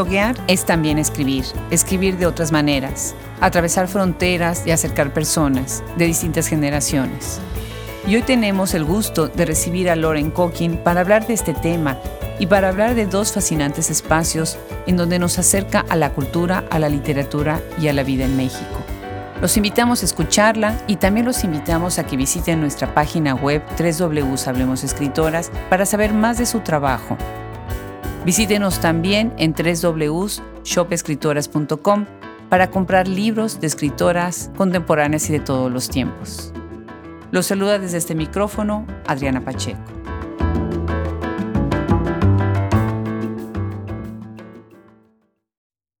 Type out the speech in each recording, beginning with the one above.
Bloguear es también escribir, escribir de otras maneras, atravesar fronteras y acercar personas de distintas generaciones. Y hoy tenemos el gusto de recibir a Lauren Cocking para hablar de este tema y para hablar de dos fascinantes espacios en donde nos acerca a la cultura, a la literatura y a la vida en México. Los invitamos a escucharla y también los invitamos a que visiten nuestra página web www.hablemosescritoras para saber más de su trabajo Visítenos también en www.shopescritoras.com para comprar libros de escritoras contemporáneas y de todos los tiempos. Los saluda desde este micrófono Adriana Pacheco.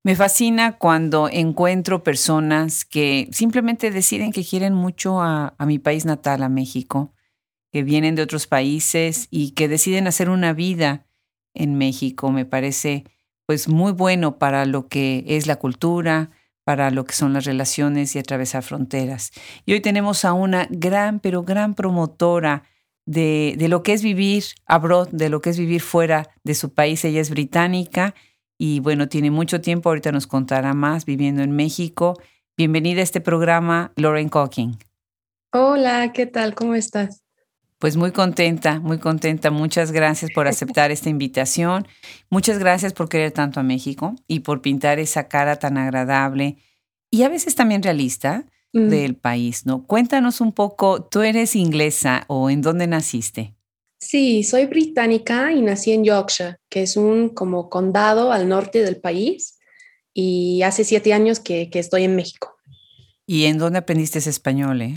Me fascina cuando encuentro personas que simplemente deciden que quieren mucho a, a, mi país natal, a México, que vienen de otros países y que deciden hacer una vida en México. Me parece pues muy bueno para lo que es la cultura, para lo que son las relaciones y atravesar fronteras. Y hoy tenemos a una gran, pero gran promotora de, de lo que es vivir abroad, de lo que es vivir fuera de su país. Ella es británica y bueno, tiene mucho tiempo, ahorita nos contará más viviendo en México. Bienvenida a este programa, Lauren Cocking. Hola, ¿qué tal? ¿Cómo estás? Pues muy contenta, muy contenta. Muchas gracias por aceptar esta invitación. Muchas gracias por querer tanto a México y por pintar esa cara tan agradable y a veces también realista mm. del país, ¿no? Cuéntanos un poco, ¿tú eres inglesa o en dónde naciste? Sí, soy británica y nací en Yorkshire, que es un como condado al norte del país y hace siete años que, que estoy en México. ¿Y en dónde aprendiste ese español, eh?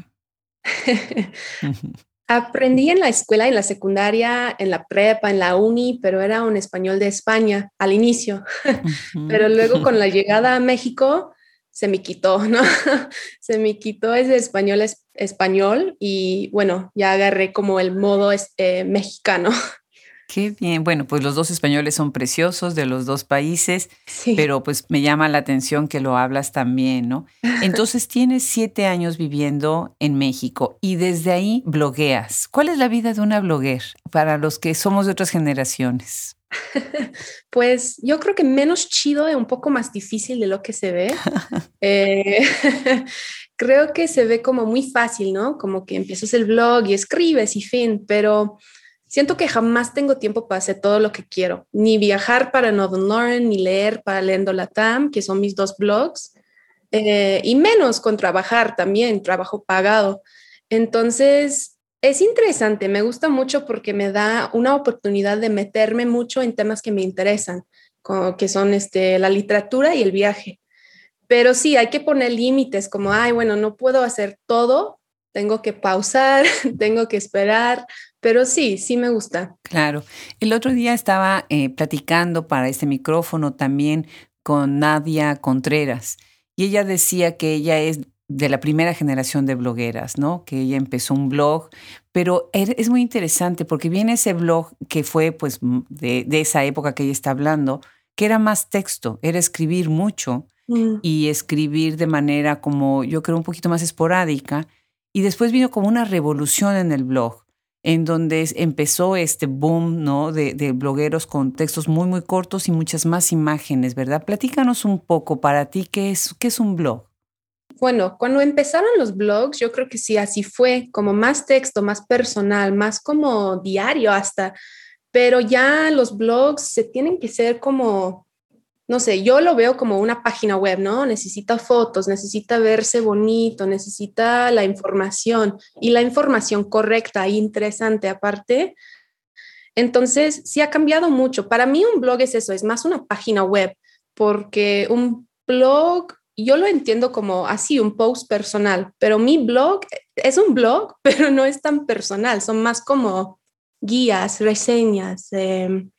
Aprendí en la escuela, en la secundaria, en la prepa, en la uni, pero era un español de España al inicio. pero luego con la llegada a México se me quitó, ¿no? se me quitó ese español español y bueno, ya agarré como el modo este, mexicano. Qué bien. Bueno, pues los dos españoles son preciosos de los dos países, pero pues me llama la atención que lo hablas también, ¿no? Entonces tienes siete años viviendo en México y desde ahí blogueas. ¿Cuál es la vida de una blogger para los que somos de otras generaciones? Pues yo creo que menos chido y un poco más difícil de lo que se ve. Eh, creo que se ve como muy fácil, ¿no? Como que empiezas el blog y escribes y fin, pero siento que jamás tengo tiempo para hacer todo lo que quiero, ni viajar para Northern Lauren, ni leer para Lendo Latam, que son mis dos blogs, eh, y menos con trabajar también, trabajo pagado. Entonces, es interesante, me gusta mucho porque me da una oportunidad de meterme mucho en temas que me interesan, como que son este, la literatura y el viaje. Pero sí, hay que poner límites, como, ay, bueno, no puedo hacer todo, tengo que pausar, tengo que esperar, pero sí, sí me gusta. Claro. El otro día estaba eh, platicando para este micrófono también con Nadia Contreras y ella decía que ella es de la primera generación de blogueras, ¿no? Que ella empezó un blog, pero er, es muy interesante porque viene ese blog que fue pues de, esa época que ella está hablando, que era más texto, era escribir mucho mm. y escribir de manera como yo creo un poquito más esporádica y después vino como una revolución en el blog en donde empezó este boom ¿no? de, blogueros con textos muy, muy cortos y muchas más imágenes, ¿verdad? Platícanos un poco para ti, ¿qué es, qué es un blog? Bueno, cuando empezaron los blogs, yo creo que sí, así fue, como más texto, más personal, más como diario hasta, pero ya los blogs se tienen que ser como no sé, yo lo veo como una página web, ¿no? Necesita fotos, necesita verse bonito, necesita la información y la información correcta e interesante aparte. Entonces, sí ha cambiado mucho. Para mí un blog es eso, es más una página web, porque un blog, yo lo entiendo como así, un post personal, pero mi blog es un blog, pero no es tan personal, son más como guías, reseñas, em,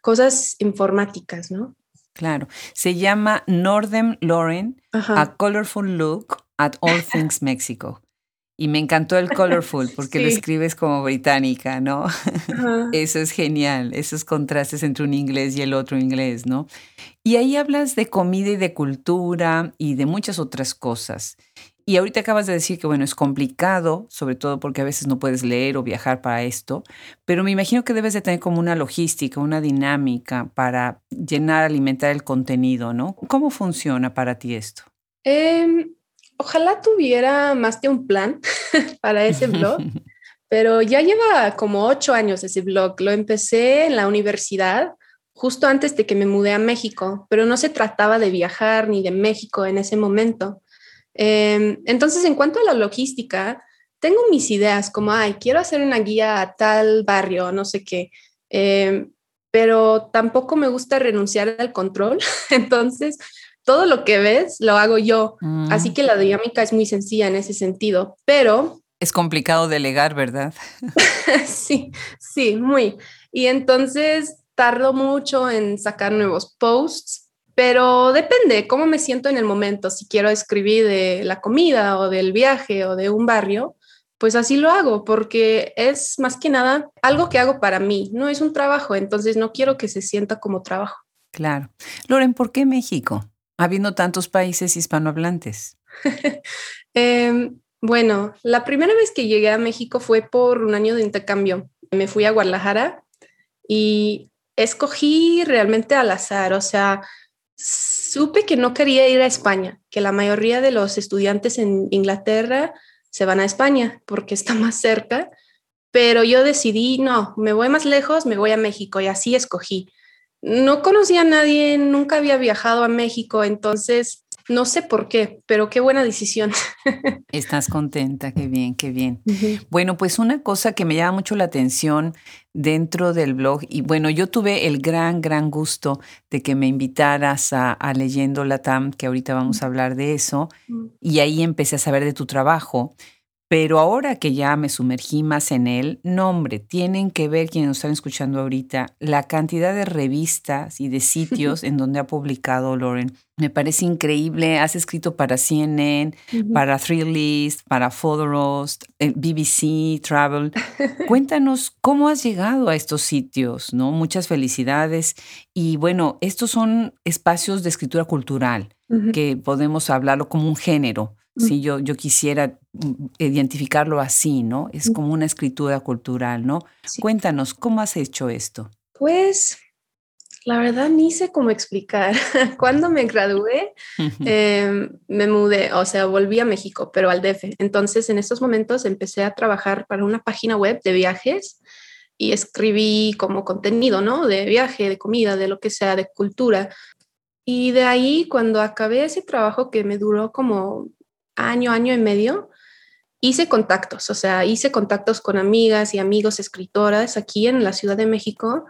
cosas informáticas, ¿no? Claro. Se llama Northern Lauren, A Colorful Look at All Things Mexico. Y me encantó el colorful porque lo escribes como británica, ¿no? Eso es genial, esos contrastes entre un inglés y el otro inglés, ¿no? Y ahí hablas de comida y de cultura y de muchas otras cosas. Y ahorita acabas de decir que, bueno, es complicado, sobre todo porque a veces no puedes leer o viajar para esto, pero me imagino que debes de tener como una logística, una dinámica para llenar, alimentar el contenido, ¿no? ¿Cómo funciona para ti esto? Em, ojalá tuviera más de un plan para ese blog, pero ya lleva como ocho años ese blog. Lo empecé en la universidad justo antes de que me mudé a México, pero no se trataba de viajar ni de México en ese momento. Em, entonces, en cuanto a la logística, tengo mis ideas como, ay, quiero hacer una guía a tal barrio, no sé qué, em, pero tampoco me gusta renunciar al control. entonces, todo lo que ves lo hago yo. Así mm. que la dinámica es muy sencilla en ese sentido, pero... Es complicado delegar, ¿verdad? sí, sí, muy. Y entonces tardo mucho en sacar nuevos posts, pero depende cómo me siento en el momento. Si quiero escribir de la comida o del viaje o de un barrio, pues así lo hago, porque es más que nada algo que hago para mí, no es un trabajo, entonces no quiero que se sienta como trabajo. Claro. Loren, ¿por qué México? habiendo tantos países hispanohablantes? Em, bueno, la primera vez que llegué a México fue por un año de intercambio. Me fui a Guadalajara y escogí realmente al azar, o sea, supe que no quería ir a España, que la mayoría de los estudiantes en Inglaterra se van a España porque está más cerca, pero yo decidí, no, me voy más lejos, me voy a México y así escogí. No conocía a nadie, nunca había viajado a México, entonces no sé por qué, pero qué buena decisión. Estás contenta, qué bien, qué bien. Bueno, pues una cosa que me llama mucho la atención dentro del blog, y bueno, yo tuve el gran, gran gusto de que me invitaras a, a Leyendo TAM, que ahorita vamos a hablar de eso, y ahí empecé a saber de tu trabajo. Pero ahora que ya me sumergí más en él, no hombre, tienen que ver quienes nos están escuchando ahorita la cantidad de revistas y de sitios en donde ha publicado Lauren. Me parece increíble. Has escrito para CNN, para Thrillist, para Photoros, eh, BBC, Travel. Cuéntanos cómo has llegado a estos sitios, ¿no? Muchas felicidades. Y bueno, estos son espacios de escritura cultural que podemos hablarlo como un género si yo, yo quisiera mm, identificarlo así, ¿no? Es como una escritura cultural, ¿no? Cuéntanos, ¿cómo has hecho esto? Pues la verdad ni sé cómo explicar. Cuando me gradué, em, me mudé, o sea, volví a México, pero al DF. Entonces, en estos momentos empecé a trabajar para una página web de viajes y escribí como contenido, ¿no? De viaje, de comida, de lo que sea, de cultura. Y de ahí, cuando acabé ese trabajo que me duró como año, año y medio, hice contactos, o sea, hice contactos con amigas y amigos escritoras aquí en la Ciudad de México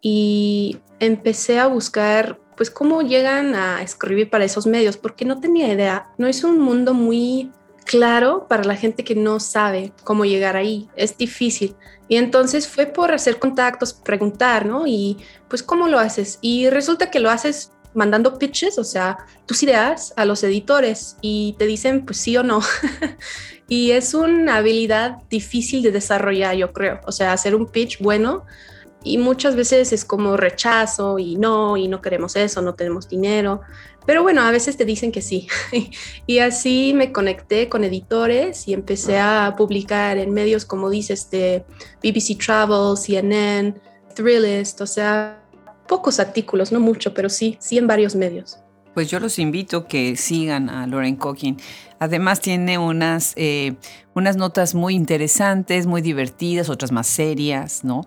y empecé a buscar pues cómo llegan a escribir para esos medios, porque no tenía idea, no es un mundo muy claro para la gente que no sabe cómo llegar ahí, es difícil. Y entonces fue por hacer contactos, preguntar, ¿no? Y pues cómo lo haces. Y resulta que lo haces mandando pitches, o sea, tus ideas a los editores y te dicen pues sí o no. y es una habilidad difícil de desarrollar, yo creo. O sea, hacer un pitch bueno y muchas veces es como rechazo y no, y no queremos eso, no tenemos dinero. Pero bueno, a veces te dicen que sí. y así me conecté con editores y empecé a publicar en medios como dices de BBC Travel, CNN, Thrillist, o sea, pocos artículos, no mucho, pero sí, sí en varios medios. Pues yo los invito que sigan a Lauren Cocking. Además tiene unas, eh, unas notas muy interesantes, muy divertidas, otras más serias, ¿no?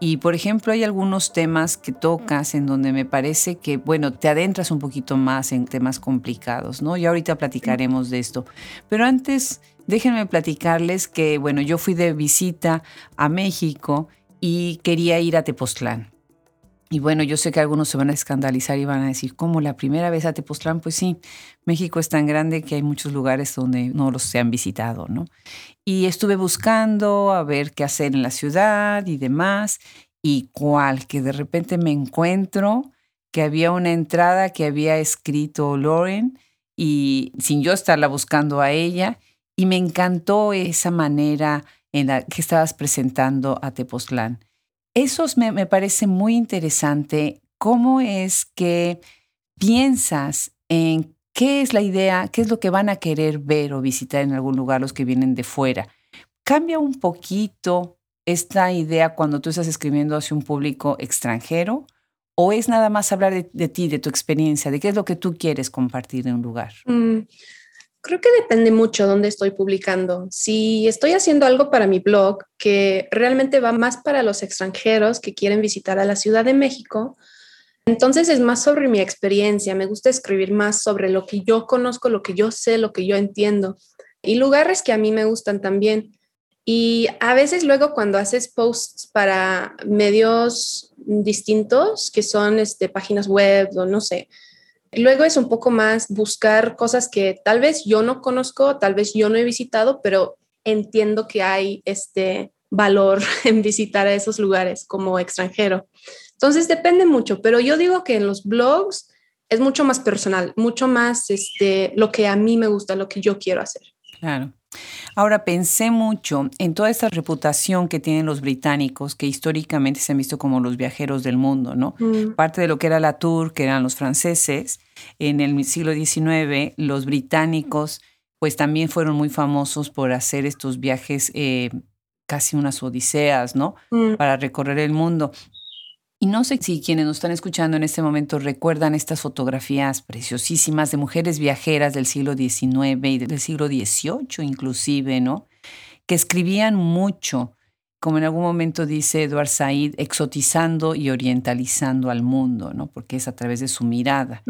Y por ejemplo hay algunos temas que tocas en donde me parece que, bueno, te adentras un poquito más en temas complicados, ¿no? Y ahorita platicaremos de esto. Pero antes, déjenme platicarles que, bueno, yo fui de visita a México y quería ir a Tepoztlán. Y bueno, yo sé que algunos se van a escandalizar y van a decir, ¿cómo la primera vez a Tepoztlán? Pues sí, México es tan grande que hay muchos lugares donde no los se han visitado, ¿no? Y estuve buscando a ver qué hacer en la ciudad y demás, y cuál, que de repente me encuentro que había una entrada que había escrito Lauren y sin yo estarla buscando a ella, y me encantó esa manera en la que estabas presentando a Tepoztlán eso me, parece muy interesante. ¿Cómo es que piensas en ¿Qué es la idea? ¿Qué es lo que van a querer ver o visitar en algún lugar los que vienen de fuera? ¿Cambia un poquito esta idea cuando tú estás escribiendo hacia un público extranjero? ¿O es nada más hablar de, ti, de tu experiencia, de qué es lo que tú quieres compartir en un lugar? Mm, creo que depende mucho dónde estoy publicando. Si estoy haciendo algo para mi blog que realmente va más para los extranjeros que quieren visitar a la Ciudad de México, entonces es más sobre mi experiencia. Me gusta escribir más sobre lo que yo conozco, lo que yo sé, lo que yo entiendo y lugares que a mí me gustan también. Y a veces luego cuando haces posts para medios distintos, que son este, páginas web o no sé, luego es un poco más buscar cosas que tal vez yo no conozco, tal vez yo no he visitado, pero entiendo que hay este valor en visitar a esos lugares como extranjero. Entonces depende mucho, pero yo digo que en los blogs es mucho más personal, mucho más este, lo que a mí me gusta, lo que yo quiero hacer. Claro. Ahora pensé mucho en toda esta reputación que tienen los británicos, que históricamente se han visto como los viajeros del mundo, ¿no? Mm. Parte de lo que era la tour, que eran los franceses, en el siglo XIX, los británicos, pues también fueron muy famosos por hacer estos viajes, eh, casi unas odiseas, ¿no? Mm. Para recorrer el mundo. Y no sé si quienes nos están escuchando en este momento recuerdan estas fotografías preciosísimas de mujeres viajeras del siglo XIX y del siglo XVIII inclusive, ¿no? Que escribían mucho, como en algún momento dice Edward Said, exotizando y orientalizando al mundo, ¿no? Porque es a través de su mirada.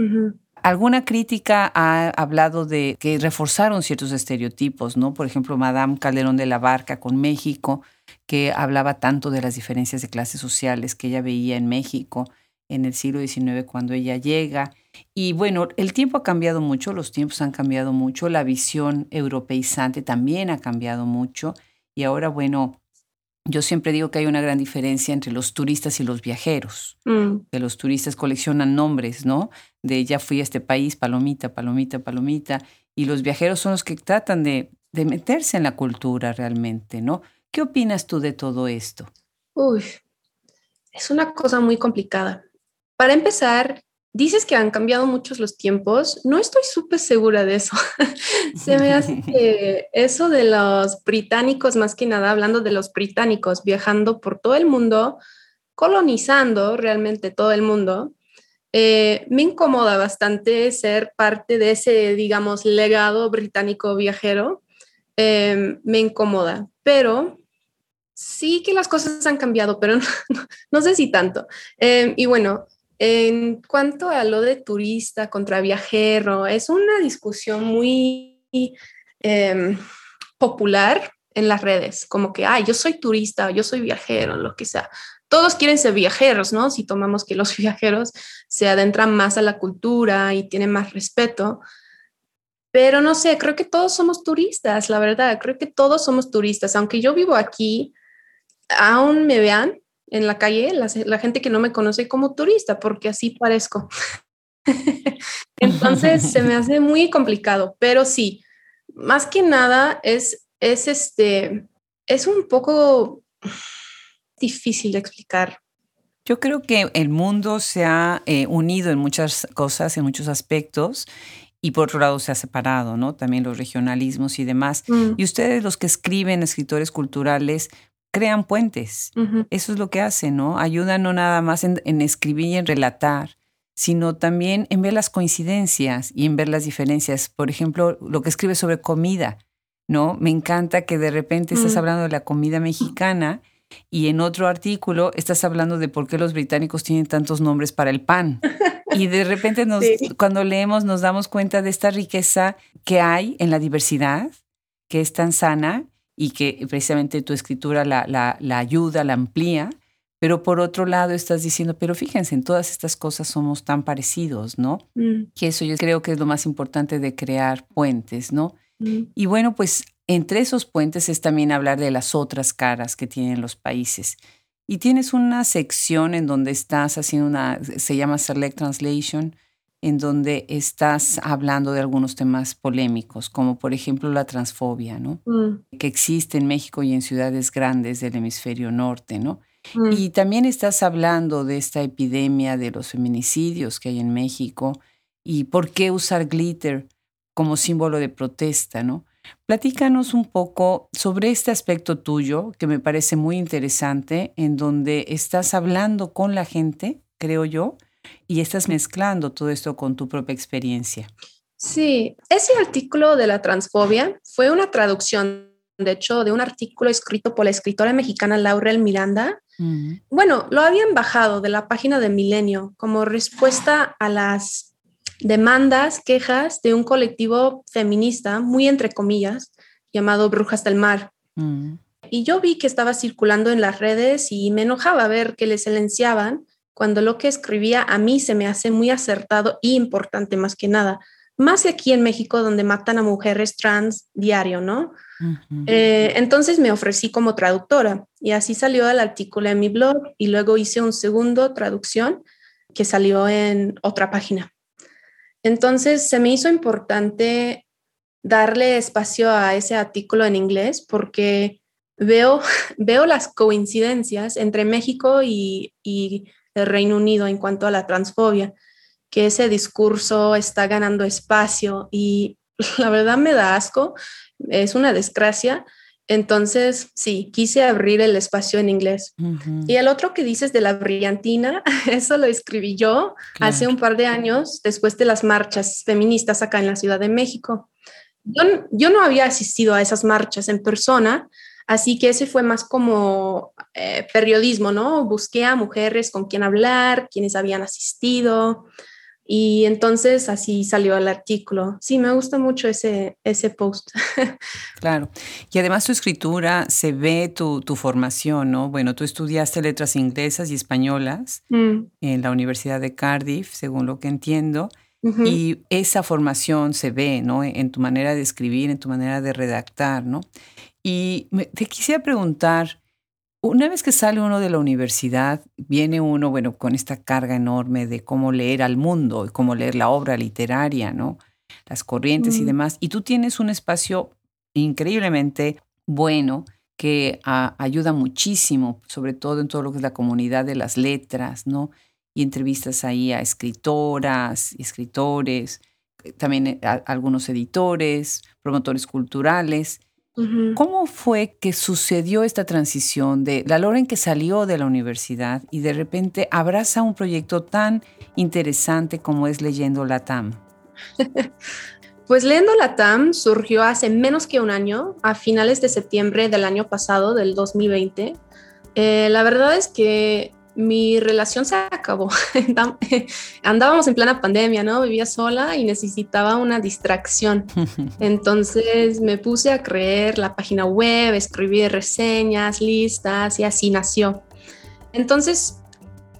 Alguna crítica ha hablado de que reforzaron ciertos estereotipos, ¿no? Por ejemplo, Madame Calderón de la Barca con México, que hablaba tanto de las diferencias de clases sociales que ella veía en México en el siglo XIX cuando ella llega. Y bueno, el tiempo ha cambiado mucho, los tiempos han cambiado mucho, la visión europeizante también ha cambiado mucho. Y ahora, bueno, yo siempre digo que hay una gran diferencia entre los turistas y los viajeros. Mm. Que los turistas coleccionan nombres, ¿no? De ya fui a este país, palomita, palomita, palomita. Y los viajeros son los que tratan de, de meterse en la cultura realmente, ¿no? ¿Qué opinas tú de todo esto? Uy, es una cosa muy complicada. Para empezar, dices que han cambiado muchos los tiempos. No estoy súper segura de eso. Se me hace que eso de los británicos, más que nada, hablando de los británicos viajando por todo el mundo, colonizando realmente todo el mundo, eh, me incomoda bastante ser parte de ese, digamos, legado británico viajero. Eh, me incomoda, pero sí que las cosas han cambiado, pero no, sé si tanto. Em, y bueno, en cuanto a lo de turista contra viajero, es una discusión muy em, popular en las redes, como que, ay, yo soy turista, yo soy viajero, lo que sea. Todos quieren ser viajeros, ¿no? Si tomamos que los viajeros se adentran más a la cultura y tienen más respeto. Pero no sé, creo que todos somos turistas, la verdad, creo que todos somos turistas. Aunque yo vivo aquí, aún me vean en la calle, la, gente que no me conoce como turista, porque así parezco. Entonces se me hace muy complicado, pero sí, más que nada es, es este, es un poco difícil de explicar. Yo creo que el mundo se ha eh, unido en muchas cosas, en muchos aspectos, y por otro lado se ha separado, ¿no? También los regionalismos y demás. Mm. Y ustedes, los que escriben, escritores culturales, crean puentes. Eso es lo que hacen, ¿no? Ayudan no nada más en, escribir y en relatar, sino también en ver las coincidencias y en ver las diferencias. Por ejemplo, lo que escribe sobre comida, ¿no? Me encanta que de repente estás mm. hablando de la comida mexicana y en otro artículo estás hablando de por qué los británicos tienen tantos nombres para el pan. Y de repente nos, cuando leemos nos damos cuenta de esta riqueza que hay en la diversidad, que es tan sana y que precisamente tu escritura la, la, ayuda, la amplía, pero por otro lado estás diciendo, pero fíjense, en todas estas cosas somos tan parecidos, ¿no? Mm. Que eso yo creo que es lo más importante de crear puentes, ¿no? Mm. Y bueno, pues entre esos puentes es también hablar de las otras caras que tienen los países. Y tienes una sección en donde estás haciendo una, se llama Select Translation, en donde estás hablando de algunos temas polémicos, como por ejemplo la transfobia, ¿no? Mm. Que existe en México y en ciudades grandes del hemisferio norte, ¿no? Mm. Y también estás hablando de esta epidemia de los feminicidios que hay en México y por qué usar glitter como símbolo de protesta, ¿no? Platícanos un poco sobre este aspecto tuyo que me parece muy interesante, en donde estás hablando con la gente, creo yo, y estás mezclando todo esto con tu propia experiencia. Sí, ese artículo de la transfobia fue una traducción, de hecho, de un artículo escrito por la escritora mexicana Laurel Miranda. Bueno, lo habían bajado de la página de Milenio como respuesta a las demandas, quejas de un colectivo feminista, muy entre comillas, llamado Brujas del Mar. Y yo vi que estaba circulando en las redes y me enojaba ver que le silenciaban cuando lo que escribía a mí se me hace muy acertado y importante más que nada. Más aquí en México, donde matan a mujeres trans diario, ¿no? Eh, entonces me ofrecí como traductora y así salió el artículo en mi blog y luego hice un segundo traducción que salió en otra página. Entonces se me hizo importante darle espacio a ese artículo en inglés porque veo, veo las coincidencias entre México y, y el Reino Unido en cuanto a la transfobia, que ese discurso está ganando espacio y la verdad me da asco, es una desgracia. Entonces, sí, quise abrir el espacio en inglés. Y el otro que dices de la brillantina, eso lo escribí yo hace un par de años, después de las marchas feministas acá en la Ciudad de México. Yo, yo no había asistido a esas marchas en persona, Así que ese fue más como eh, periodismo, ¿no? Busqué a mujeres con quien hablar, quienes habían asistido. Y entonces así salió el artículo. Sí, me gusta mucho ese, ese post. claro. Y además tu escritura se ve tu, tu, formación, ¿no? Bueno, tú estudiaste letras inglesas y españolas mm. en la Universidad de Cardiff, según lo que entiendo. Y esa formación se ve, ¿no? En tu manera de escribir, en tu manera de redactar, ¿no? Y te quisiera preguntar, una vez que sale uno de la universidad, viene uno, bueno, con esta carga enorme de cómo leer al mundo y cómo leer la obra literaria, ¿no? Las corrientes y demás. Y tú tienes un espacio increíblemente bueno que ayuda muchísimo, sobre todo en todo lo que es la comunidad de las letras, ¿no? Y entrevistas ahí a escritoras escritores, eh, también a algunos editores, promotores culturales. ¿Cómo fue que sucedió esta transición de la Loren que salió de la universidad y de repente abraza un proyecto tan interesante como es Leyendo la TAM? Pues Leyendo la TAM surgió hace menos que un año, a finales de septiembre del año pasado, del 2020. Eh, la verdad es que mi relación se acabó. Andábamos en plena pandemia, ¿no? Vivía sola y necesitaba una distracción. Entonces me puse a creer la página web, escribir reseñas, listas y así nació. Entonces,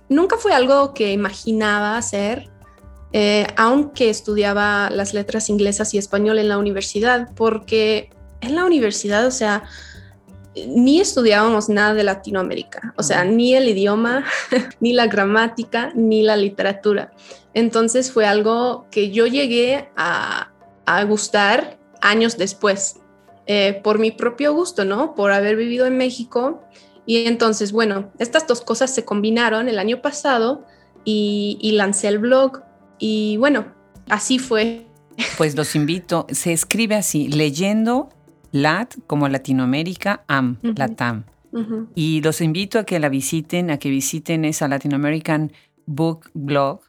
nunca fue algo que imaginaba hacer, eh, aunque estudiaba las letras inglesas y español en la universidad, porque en la universidad, o sea, ni estudiábamos nada de Latinoamérica, o sea, ni el idioma, ni la gramática, ni la literatura. Entonces fue algo que yo llegué a, gustar años después, eh, por mi propio gusto, ¿no? Por haber vivido en México. Y entonces, bueno, estas dos cosas se combinaron el año pasado y, y lancé el blog. Y bueno, así fue. Pues los invito, se escribe así, leyendo LAT como Latinoamérica, AM, LATAM. Y los invito a que la visiten, a que visiten esa Latin American Book Blog.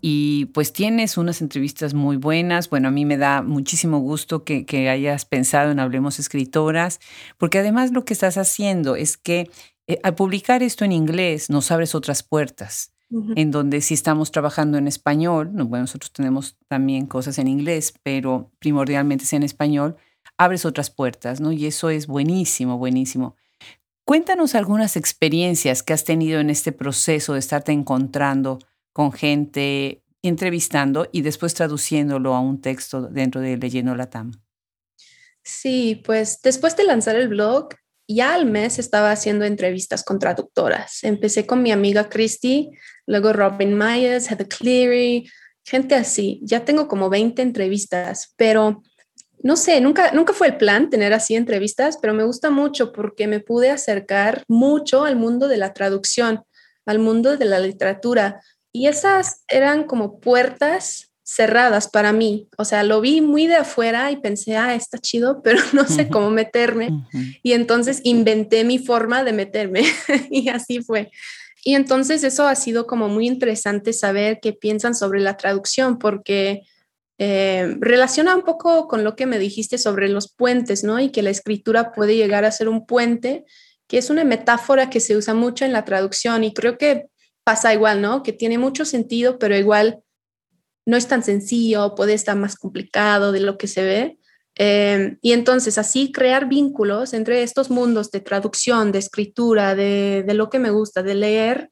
Y pues tienes unas entrevistas muy buenas. Bueno, a mí me da muchísimo gusto que, que hayas pensado en Hablemos Escritoras, porque además lo que estás haciendo es que eh, al publicar esto en inglés nos abres otras puertas. en donde si estamos trabajando en español, bueno, nosotros tenemos también cosas en inglés, pero primordialmente es en español, abres otras puertas, ¿no? Y eso es buenísimo, buenísimo. Cuéntanos algunas experiencias que has tenido en este proceso de estarte encontrando con gente, entrevistando y después traduciéndolo a un texto dentro de Leyendo la TAM. Sí, pues después de lanzar el blog, ya al mes estaba haciendo entrevistas con traductoras. Empecé con mi amiga Christy, luego Robin Myers, Heather Cleary, gente así. Ya tengo como 20 entrevistas, pero no sé, nunca, nunca fue el plan tener así entrevistas, pero me gusta mucho porque me pude acercar mucho al mundo de la traducción, al mundo de la literatura. Y esas eran como puertas cerradas para mí. O sea, lo vi muy de afuera y pensé, ah, está chido, pero no sé cómo meterme. Y entonces inventé mi forma de meterme y así fue. Y entonces eso ha sido como muy interesante saber qué piensan sobre la traducción, porque eh, relaciona un poco con lo que me dijiste sobre los puentes, ¿no? Y que la escritura puede llegar a ser un puente, que es una metáfora que se usa mucho en la traducción y creo que pasa igual, ¿no? Que tiene mucho sentido, pero igual no es tan sencillo, puede estar más complicado de lo que se ve. Eh, y entonces así crear vínculos entre estos mundos de traducción, de escritura, de, de, lo que me gusta, de leer,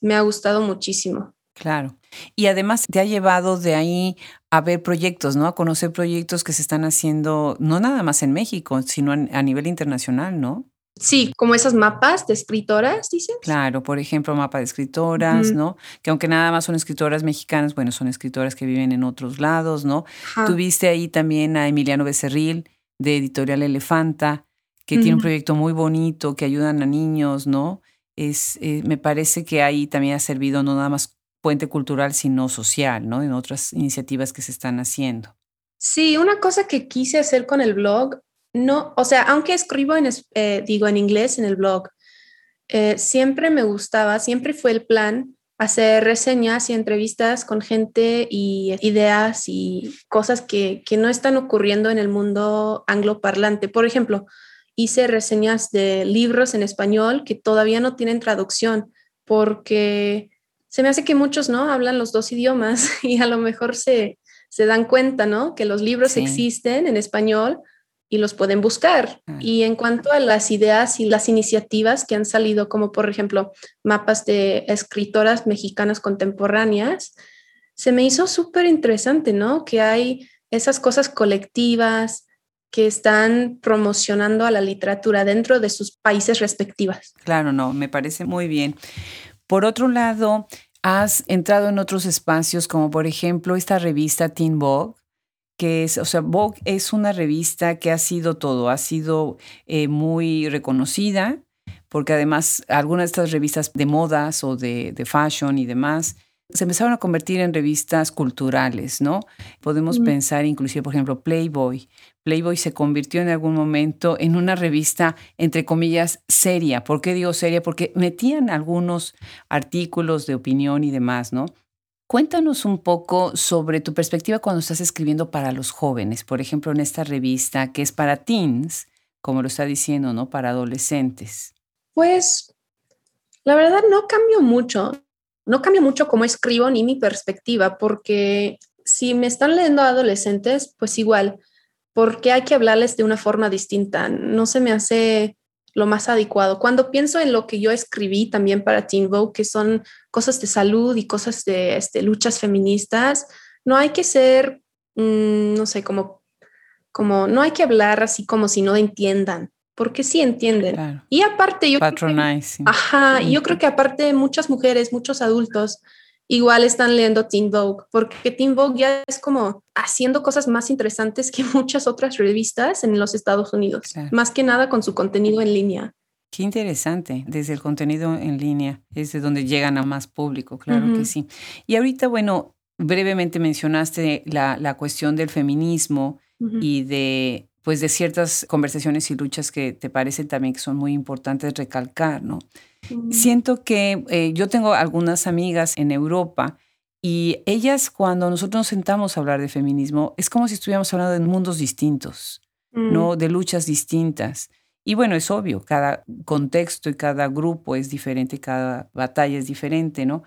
me ha gustado muchísimo. Claro. Y además te ha llevado de ahí a ver proyectos, ¿no? A conocer proyectos que se están haciendo, no nada más en México, sino a nivel internacional, ¿no? Sí, como esas mapas de escritoras, dices. Claro, por ejemplo, mapa de escritoras, ¿no? Que aunque nada más son escritoras mexicanas, bueno, son escritoras que viven en otros lados, ¿no? Tuviste ahí también a Emiliano Becerril, de Editorial Elefanta, que tiene un proyecto muy bonito, que ayudan a niños, ¿no? Es, eh, me parece que ahí también ha servido no nada más puente cultural, sino social, ¿no? En otras iniciativas que se están haciendo. Sí, una cosa que quise hacer con el blog no, o sea, aunque escribo en, eh, digo en inglés en el blog, eh, siempre me gustaba, siempre fue el plan hacer reseñas y entrevistas con gente y ideas y cosas que, que no están ocurriendo en el mundo angloparlante. Por ejemplo, hice reseñas de libros en español que todavía no tienen traducción porque se me hace que muchos no hablan los dos idiomas y a lo mejor se, se dan cuenta, ¿no? Que los libros existen en español, y los pueden buscar. Y en cuanto a las ideas y las iniciativas que han salido, como por ejemplo mapas de escritoras mexicanas contemporáneas, se me hizo súper interesante, ¿no? Que hay esas cosas colectivas que están promocionando a la literatura dentro de sus países respectivas. Claro, no, me parece muy bien. Por otro lado, has entrado en otros espacios como por ejemplo esta revista Teen Vogue, que es, o sea, Vogue es una revista que ha sido todo, ha sido eh, muy reconocida, porque además algunas de estas revistas de modas o de, de, fashion y demás se empezaron a convertir en revistas culturales, ¿no? Podemos pensar inclusive, por ejemplo, Playboy. Playboy se convirtió en algún momento en una revista, entre comillas, seria. ¿Por qué digo seria? Porque metían algunos artículos de opinión y demás, ¿no? Cuéntanos un poco sobre tu perspectiva cuando estás escribiendo para los jóvenes, por ejemplo, en esta revista que es para teens, como lo está diciendo, ¿no? Para adolescentes. Pues la verdad no cambio mucho, no cambio mucho cómo escribo ni mi perspectiva, porque si me están leyendo adolescentes, pues igual, porque hay que hablarles de una forma distinta. No se me hace lo más adecuado. Cuando pienso en lo que yo escribí también para Teen Vogue, que son cosas de salud y cosas de este, luchas feministas, no hay que ser, mm, no sé, como, como, no hay que hablar así como si no entiendan, porque sí entienden. Y aparte yo... Patronizing. ajá, y yo creo que aparte muchas mujeres, muchos adultos igual están leyendo Teen Vogue, porque Teen Vogue ya es como haciendo cosas más interesantes que muchas otras revistas en los Estados Unidos, más que nada con su contenido en línea. Qué interesante, desde el contenido en línea es de donde llegan a más público, claro que sí. Y ahorita, bueno, brevemente mencionaste la, la cuestión del feminismo y de pues de ciertas conversaciones y luchas que te parecen también que son muy importantes recalcar, ¿no? Siento que eh, yo tengo algunas amigas en Europa y ellas cuando nosotros nos sentamos a hablar de feminismo es como si estuviéramos hablando de mundos distintos, ¿no? Mm. De luchas distintas. Y bueno, es obvio, cada contexto y cada grupo es diferente, cada batalla es diferente, ¿no?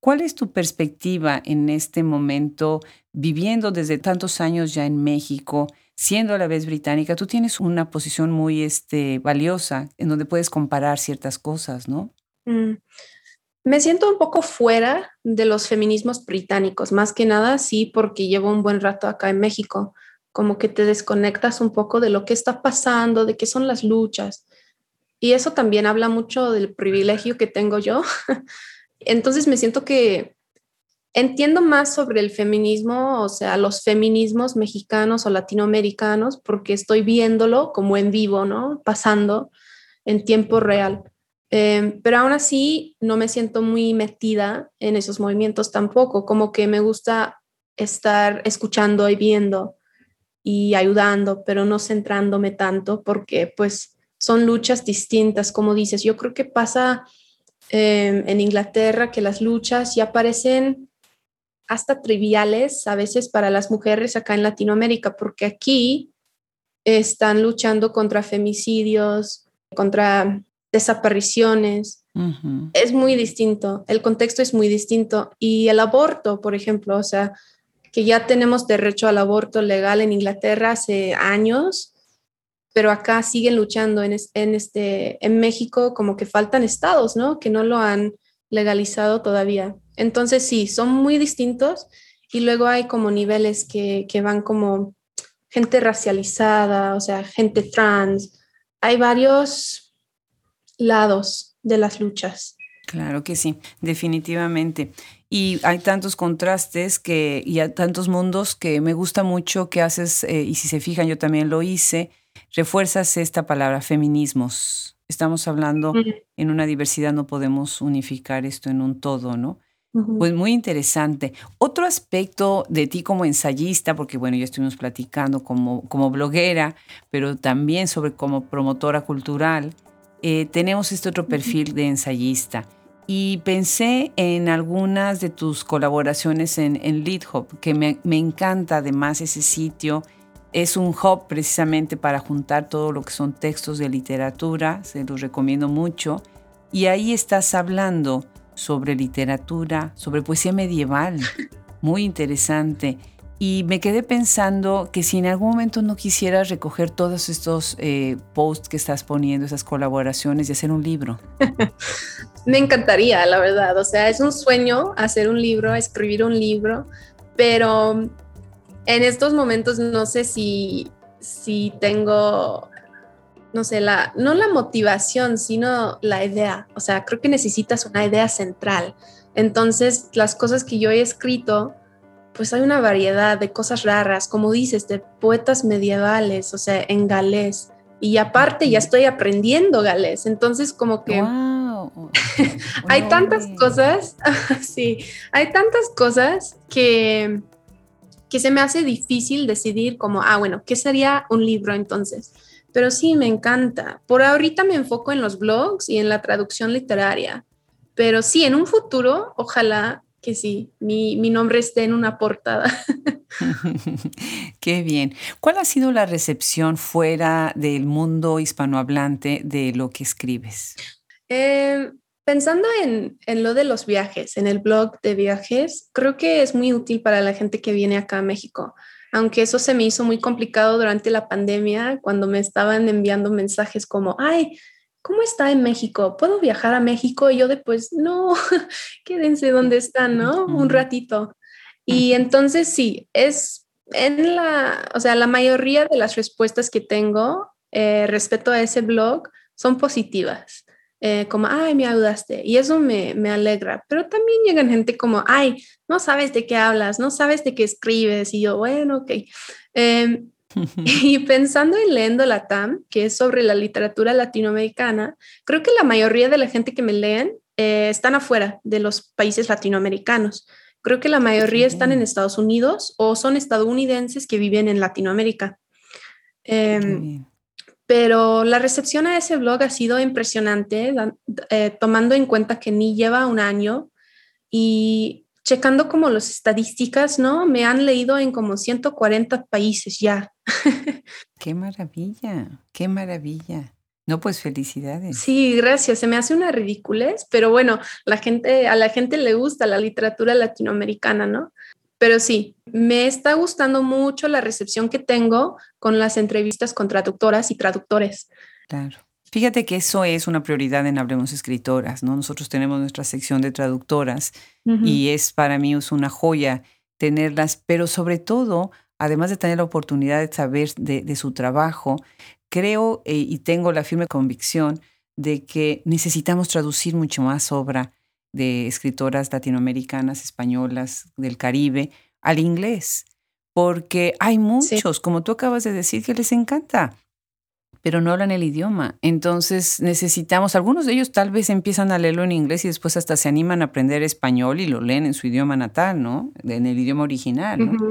¿Cuál es tu perspectiva en este momento, viviendo desde tantos años ya en México? Siendo a la vez británica, tú tienes una posición muy este, valiosa en donde puedes comparar ciertas cosas, ¿no? Mm. Me siento un poco fuera de los feminismos británicos, más que nada sí, porque llevo un buen rato acá en México, como que te desconectas un poco de lo que está pasando, de qué son las luchas. Y eso también habla mucho del privilegio que tengo yo. Entonces me siento que entiendo más sobre el feminismo, o sea, los feminismos mexicanos o latinoamericanos, porque estoy viéndolo como en vivo, ¿no? Pasando en tiempo real. Em, pero aún así no me siento muy metida en esos movimientos tampoco, como que me gusta estar escuchando y viendo y ayudando, pero no centrándome tanto porque pues son luchas distintas, como dices. Yo creo que pasa em, en Inglaterra que las luchas ya parecen hasta triviales a veces para las mujeres acá en Latinoamérica, porque aquí están luchando contra femicidios, contra desapariciones. Es muy distinto, el contexto es muy distinto. Y el aborto, por ejemplo, o sea, que ya tenemos derecho al aborto legal en Inglaterra hace años, pero acá siguen luchando en, en, este, en México como que faltan estados, ¿no? Que no lo han legalizado todavía. Entonces sí, son muy distintos y luego hay como niveles que, que van como gente racializada, o sea, gente trans. Hay varios lados de las luchas. Claro que sí, definitivamente. Y hay tantos contrastes que, y hay tantos mundos que me gusta mucho que haces, eh, y si se fijan, yo también lo hice, refuerzas esta palabra, feminismos. Estamos hablando en una diversidad, no podemos unificar esto en un todo, ¿no? Pues muy interesante. Otro aspecto de ti como ensayista, porque bueno, ya estuvimos platicando como, como bloguera, pero también sobre como promotora cultural, eh, tenemos este otro perfil de ensayista. Y pensé en algunas de tus colaboraciones en, en LeadHub, que me, me encanta además ese sitio. Es un hub precisamente para juntar todo lo que son textos de literatura, se los recomiendo mucho. Y ahí estás hablando sobre literatura, sobre poesía medieval, muy interesante. Y me quedé pensando que si en algún momento no quisieras recoger todos estos eh, posts que estás poniendo, esas colaboraciones y hacer un libro. me encantaría, la verdad. O sea, es un sueño hacer un libro, escribir un libro, pero en estos momentos no sé si, si tengo no sé, la, no la motivación, sino la idea. O sea, creo que necesitas una idea central. Entonces, las cosas que yo he escrito, pues hay una variedad de cosas raras, como dices, de poetas medievales, o sea, en galés. Y aparte ya estoy aprendiendo galés, entonces como que hay tantas cosas, sí, hay tantas cosas que, que se me hace difícil decidir como, ah, bueno, ¿qué sería un libro entonces? Pero sí, me encanta. Por ahorita me enfoco en los blogs y en la traducción literaria. Pero sí, en un futuro, ojalá que sí, mi, nombre esté en una portada. Qué bien. ¿Cuál ha sido la recepción fuera del mundo hispanohablante de lo que escribes? Eh, pensando en, en, lo de los viajes, en el blog de viajes, creo que es muy útil para la gente que viene acá a México aunque eso se me hizo muy complicado durante la pandemia, cuando me estaban enviando mensajes como, ay, ¿cómo está en México? ¿Puedo viajar a México? Y yo después, no, quédense donde están, ¿no? Un ratito. Y entonces sí, es en la, o sea, la mayoría de las respuestas que tengo eh, respecto a ese blog son positivas. Eh, como, ay, me ayudaste. Y eso me, me, alegra. Pero también llegan gente como, ay, no sabes de qué hablas, no sabes de qué escribes. Y yo, bueno, ok. Em, y pensando en Leyendo la TAM, que es sobre la literatura latinoamericana, creo que la mayoría de la gente que me leen eh, están afuera de los países latinoamericanos. Creo que la mayoría están en Estados Unidos o son estadounidenses que viven en Latinoamérica. Eh, pero la recepción a ese blog ha sido impresionante, eh, tomando en cuenta que ni lleva un año y checando como las estadísticas, ¿no? Me han leído en como 140 países ya. Qué maravilla, qué maravilla. No, pues felicidades. Sí, gracias. Se me hace una ridiculez, pero bueno, la gente, a la gente le gusta la literatura latinoamericana, ¿no? Pero sí, me está gustando mucho la recepción que tengo con las entrevistas con traductoras y traductores. Claro. Fíjate que eso es una prioridad en Hablemos Escritoras, ¿no? Nosotros tenemos nuestra sección de traductoras y es para mí es una joya tenerlas, pero sobre todo, además de tener la oportunidad de saber de, su trabajo, creo eh, y tengo la firme convicción de que necesitamos traducir mucho más obra de escritoras latinoamericanas, españolas, del Caribe, al inglés, porque hay muchos, como tú acabas de decir, que les encanta. pero no hablan el idioma. Entonces necesitamos, algunos de ellos tal vez empiezan a leerlo en inglés y después hasta se animan a aprender español y lo leen en su idioma natal, ¿no? En el idioma original, ¿no?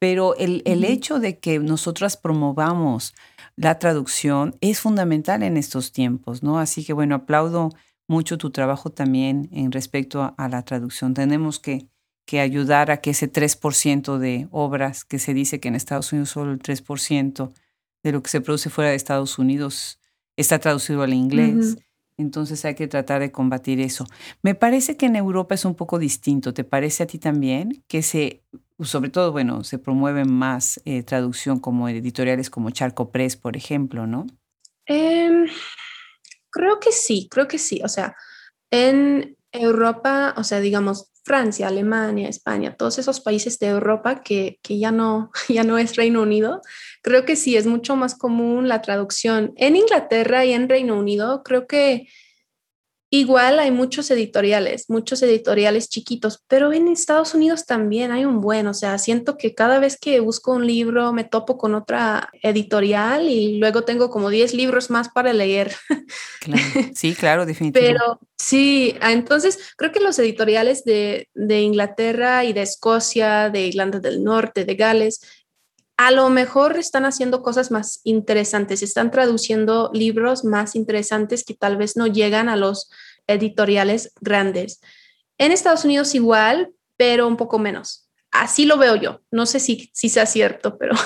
Pero el, el hecho de que nosotras promovamos la traducción es fundamental en estos tiempos, ¿no? Así que bueno, aplaudo mucho tu trabajo también en respecto a, la traducción. Tenemos que, que, ayudar a que ese 3% de obras, que se dice que en Estados Unidos solo el 3% de lo que se produce fuera de Estados Unidos está traducido al inglés. Entonces hay que tratar de combatir eso. Me parece que en Europa es un poco distinto. ¿Te parece a ti también? Que se, sobre todo, bueno, se promueve más eh, traducción como editoriales como Charco Press, por ejemplo, ¿no? Em, creo que sí, creo que sí. O sea, en Europa, o sea, digamos, Francia, Alemania, España, todos esos países de Europa que, que, ya, no, ya no es Reino Unido, creo que sí es mucho más común la traducción. En Inglaterra y en Reino Unido, creo que Igual hay muchos editoriales, muchos editoriales chiquitos, pero en Estados Unidos también hay un buen, o sea, siento que cada vez que busco un libro me topo con otra editorial y luego tengo como 10 libros más para leer. Sí, claro, definitivamente. Pero sí, ah, entonces creo que los editoriales de, de Inglaterra y de Escocia, de Irlanda del Norte, de Gales, a lo mejor están haciendo cosas más interesantes, están traduciendo libros más interesantes que tal vez no llegan a los editoriales grandes. En Estados Unidos igual, pero un poco menos. Así lo veo yo. No sé si, si sea cierto, pero...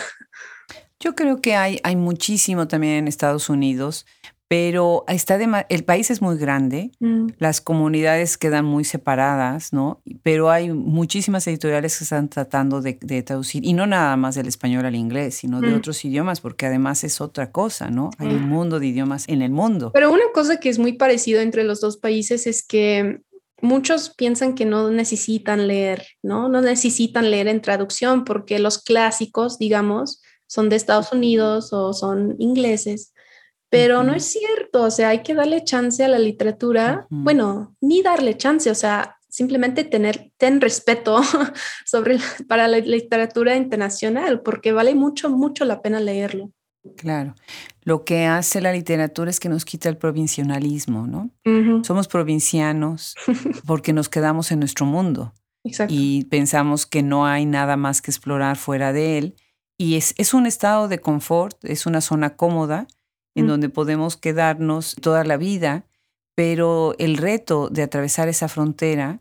Yo creo que hay, hay muchísimo también en Estados Unidos, pero está el país es muy grande, mm. las comunidades quedan muy separadas, ¿no? Pero hay muchísimas editoriales que están tratando de, traducir, y no nada más del español al inglés, sino de mm. otros idiomas, porque además es otra cosa, ¿no? Hay un mm. mundo de idiomas en el mundo. Pero una cosa que es muy parecida entre los dos países es que muchos piensan que no necesitan leer, ¿no? No necesitan leer en traducción porque los clásicos, digamos, son de Estados Unidos o son ingleses pero no es cierto, o sea, hay que darle chance a la literatura, bueno, ni darle chance, o sea, simplemente tener, ten respeto sobre, para la literatura internacional, porque vale mucho, mucho la pena leerlo. Claro. Lo que hace la literatura es que nos quita el provincialismo, ¿no? Somos provincianos porque nos quedamos en nuestro mundo. Exacto. Y pensamos que no hay nada más que explorar fuera de él. Y es, es un estado de confort, es una zona cómoda, en donde podemos quedarnos toda la vida, pero el reto de atravesar esa frontera,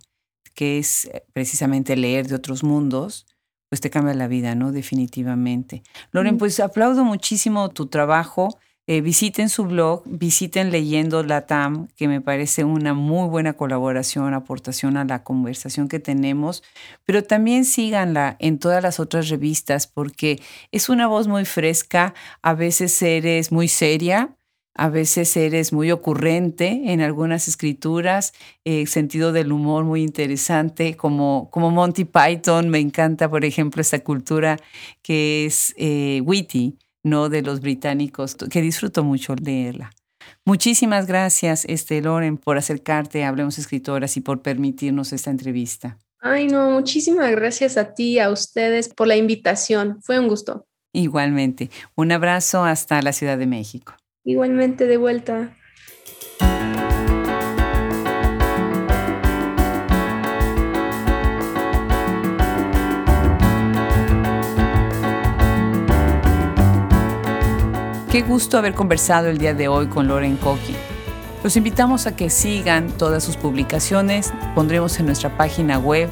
que es eh, precisamente leer de otros mundos, pues te cambia la vida, ¿no? Definitivamente. Loren, pues aplaudo muchísimo tu trabajo. Eh, visiten su blog, visiten Leyendo la TAM, que me parece una muy buena colaboración, aportación a la conversación que tenemos, pero también síganla en todas las otras revistas porque es una voz muy fresca, a veces eres muy seria, a veces eres muy ocurrente en algunas escrituras, eh, sentido del humor muy interesante, como, como Monty Python, me encanta, por ejemplo, esta cultura que es eh, witty no de los británicos, que disfruto mucho leerla. Muchísimas gracias, este, Loren, por acercarte a Hablemos Escritoras y por permitirnos esta entrevista. Ay, no, muchísimas gracias a ti, a ustedes por la invitación. Fue un gusto. Igualmente. Un abrazo hasta la Ciudad de México. Igualmente de vuelta. Qué gusto haber conversado el día de hoy con Loren Coqui. Los invitamos a que sigan todas sus publicaciones. Pondremos en nuestra página web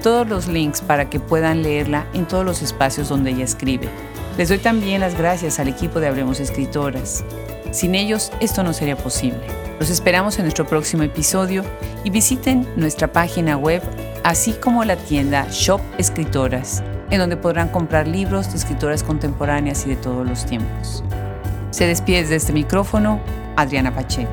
todos los links para que puedan leerla en todos los espacios donde ella escribe. Les doy también las gracias al equipo de Hablemos Escritoras. Sin ellos, esto no sería posible. Los esperamos en nuestro próximo episodio y visiten nuestra página web, así como la tienda Shop Escritoras, en donde podrán comprar libros de escritoras contemporáneas y de todos los tiempos. Se despide de este micrófono Adriana Pacheco.